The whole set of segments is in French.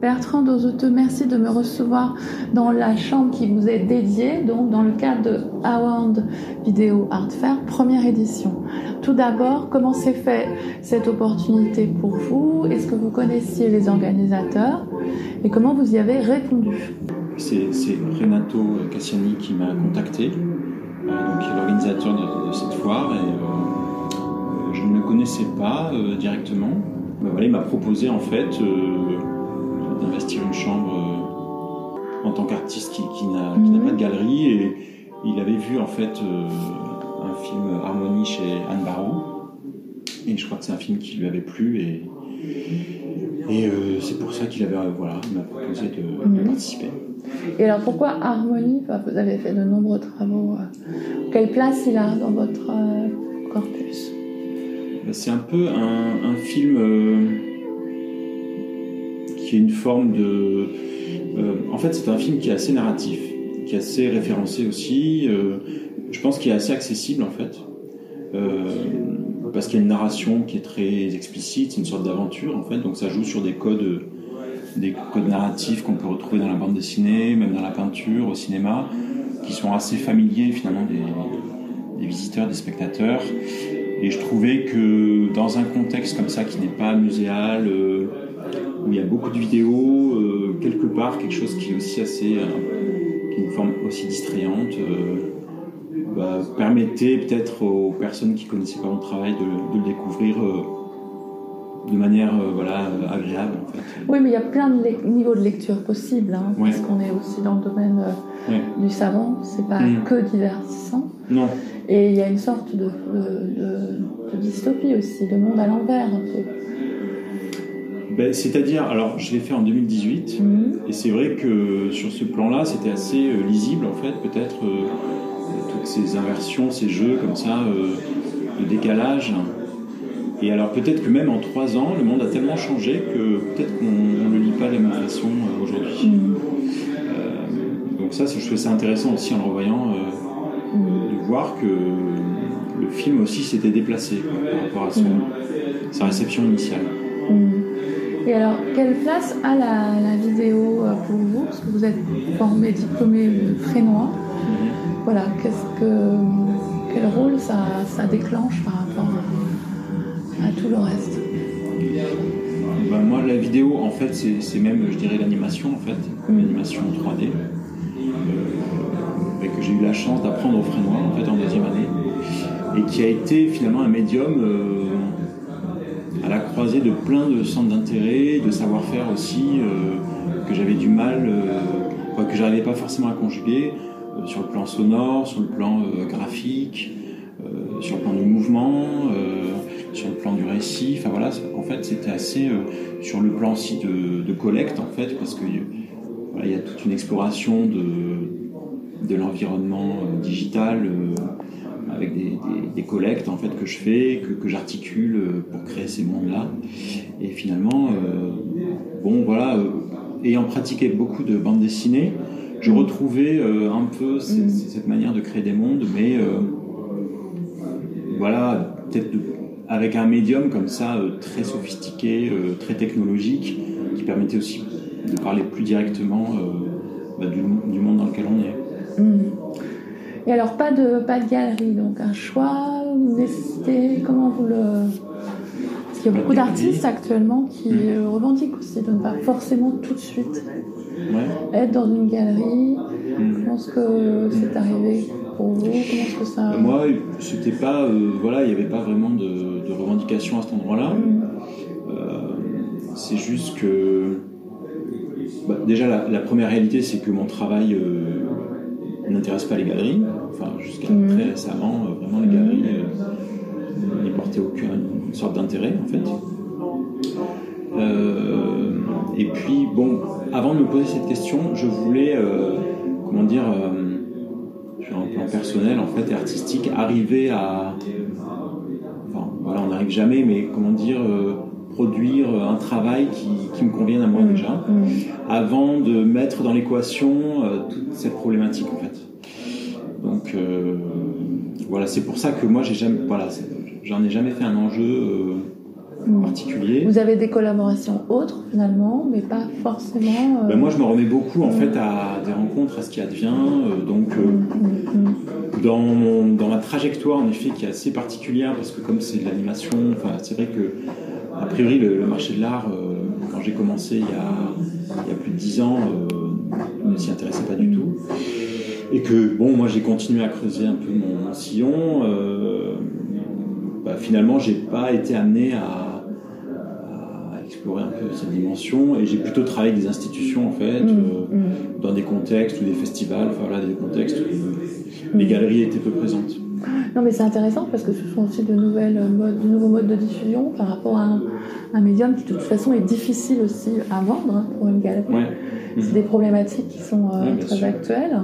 Bertrand Dozoteux, merci de me recevoir dans la chambre qui vous est dédiée, donc dans le cadre de Award Video Art Fair, première édition. tout d'abord, comment s'est fait cette opportunité pour vous? Est-ce que vous connaissiez les organisateurs? Et comment vous y avez répondu? C'est Renato Cassiani qui m'a contacté, euh, qui est l'organisateur de, cette foire, et euh, je ne le connaissais pas euh, directement. Voilà, il m'a proposé en fait d'investir une chambre euh, en tant qu'artiste qui, qui n'a mhm. pas de galerie et il avait vu en fait euh, un film Harmonie chez Anne Barou et je crois que c'est un film qui lui avait plu et, et euh, c'est pour ça qu'il avait voilà m'a proposé de, mhm. participer. Et alors pourquoi Harmonie? Vous avez fait de nombreux travaux. Quelle place il a dans votre corpus? C'est un peu un, un film qui est une forme de. Euh, en fait, c'est un film qui est assez narratif, qui est assez référencé aussi. Euh, je pense qu'il est assez accessible en fait. Euh, parce qu'il y a une narration qui est très explicite, c'est une sorte d'aventure en fait, donc ça joue sur des codes, des codes narratifs qu'on peut retrouver dans la bande dessinée, même dans la peinture, au cinéma, qui sont assez familiers finalement des, des visiteurs, des spectateurs. Et je trouvais que dans un contexte comme ça qui n'est pas muséal, où il y a beaucoup de vidéos, euh, quelque part quelque chose qui est aussi assez, euh, qui est une forme aussi distrayante, euh, bah, permettait peut-être aux personnes qui connaissaient pas mon travail de, le découvrir de manière voilà, agréable. En fait. Oui, mais il y a plein de niveaux de lecture possibles, hein, parce qu'on est aussi dans le domaine du savant, c'est pas mm. que divertissant. Non. Et il y a une sorte de, de, de dystopie aussi, de monde à l'envers un peu. Ben, c'est-à-dire, alors je l'ai fait en 2018, mhm. et c'est vrai que sur ce plan-là, c'était assez euh, lisible en fait, peut-être euh, toutes ces inversions, ces jeux comme ça, euh, de décalage. Et alors peut-être que même en trois ans, le monde a tellement changé que peut-être qu'on ne le lit pas de la même façon aujourd'hui. Mhm. donc ça, je trouvais ça intéressant aussi en le revoyant, mhm. de voir que le film aussi s'était déplacé par rapport à sa réception initiale. Et alors, quelle place a la, vidéo euh, pour vous? Parce que vous êtes formé, diplômé frénois. Voilà, qu'est-ce que, quel rôle ça, ça déclenche par rapport à, tout le reste? Bah, Moi, la vidéo, en fait, c'est même, je dirais, l'animation, en fait, mm. l'animation 3D, euh, que j'ai eu la chance d'apprendre au frénois, en fait, en deuxième année, et qui a été finalement un médium. Euh, la croisée de plein de centres d'intérêt, de savoir-faire aussi, euh, que j'avais du mal, euh, que j'arrivais pas forcément à conjuguer, euh, sur le plan sonore, sur le plan graphique, sur le plan du mouvement, sur le plan du récit. Enfin voilà, en fait, c'était assez sur le plan aussi de, collecte, en fait, parce que il y a toute une exploration de l'environnement digital avec des, collectes en fait que je fais, que, j'articule euh, pour créer ces mondes-là. Et finalement, euh, bon voilà, euh, ayant pratiqué beaucoup de bandes dessinées, je retrouvais un peu mm. cette, manière de créer des mondes, mais voilà, peut-être avec un médium comme ça, très sophistiqué, très technologique, qui permettait aussi de parler plus directement bah, du, monde dans lequel on est. Mm. Et alors, pas de, pas de galerie, donc un choix, vous nécessitez, comment vous le. Parce qu'il y a beaucoup d'artistes actuellement qui hmm. revendiquent aussi de ne pas forcément tout de suite être dans une galerie. Hmm. Comment est-ce que c'est arrivé pour vous que ça. Moi, c'était pas. Euh, voilà, il n'y avait pas vraiment de, de, revendication à cet endroit-là. Hmm. Euh, c'est juste que. Bah, déjà, la, première réalité, c'est que mon travail. Euh, n'intéresse pas les galeries. Enfin, jusqu'à mhm. très récemment, euh, vraiment, les galeries euh, n'y portaient aucune sorte d'intérêt, en fait. Euh, et puis, bon, avant de me poser cette question, je voulais, comment dire, sur un plan personnel, en fait, et artistique, arriver à. Enfin, voilà, on n'arrive jamais, mais comment dire produire un travail qui, me convienne à moi mhm. déjà, mhm. avant de mettre dans l'équation toute cette problématique en fait. Donc euh, voilà, c'est pour ça que moi j'ai jamais, voilà, j'en ai jamais fait un enjeu euh, particulier. Vous avez des collaborations autres finalement, mais pas forcément. Ben, moi, je me remets beaucoup en fait à des rencontres, à ce qui advient. donc, dans, dans ma trajectoire, en effet, qui est assez particulière, parce que comme c'est de l'animation, c'est vrai que a priori, le, marché de l'art, quand j'ai commencé il y, a, il y, a, plus de dix ans, ne s'y intéressait pas du tout. Et que, bon, moi j'ai continué à creuser un peu mon, sillon. Euh, bah, finalement, j'ai pas été amené à, cette dimension et j'ai plutôt travaillé avec des institutions en fait, mmh, euh, mmh. dans des contextes ou des festivals, enfin voilà, des contextes où les mmh. galeries étaient peu présentes. Non, mais c'est intéressant parce que ce sont aussi de, nouvelles modes, de nouveaux modes de diffusion par rapport à un, médium qui, de toute façon, est difficile aussi à vendre hein, pour une galerie. C'est des problématiques qui sont euh, très actuelles.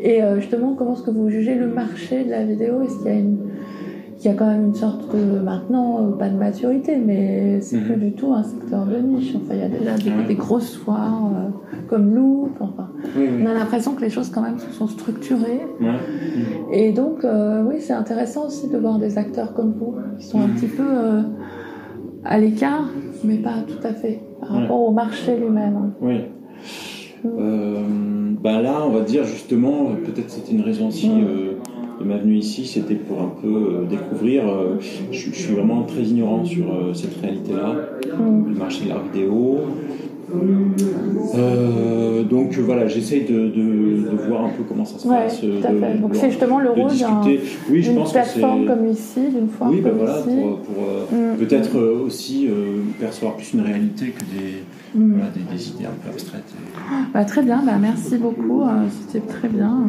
Et euh, justement, comment est-ce que vous jugez le marché de la vidéo? Est-ce qu'il y a une il y a quand même une sorte de maintenant euh, pas de maturité mais c'est plus mhm. du tout un secteur de niche. Enfin il y a déjà des, grosses foires comme Loop enfin. On a l'impression que les choses quand même se sont structurées. Et donc oui c'est intéressant aussi de voir des acteurs comme vous qui sont un mhm. petit peu à l'écart mais pas tout à fait par rapport au marché lui-même. Oui. Euh, bah là, on va dire justement, peut-être c'était une raison aussi euh, de ma venue ici, c'était pour un peu euh, découvrir. Je, suis vraiment très ignorant sur cette réalité-là, le marché de l'art vidéo. donc voilà, j'essaye de, de, voir un peu comment ça se passe. donc c'est justement le rôle d'une oui, plateforme comme ici, d'une fois oui, bah comme voilà, ici. pour, pour mm. peut-être aussi percevoir plus une réalité que des, Mm. des, idées un peu abstraites. Bah, très bien, bah, merci beaucoup, euh, c'était très bien.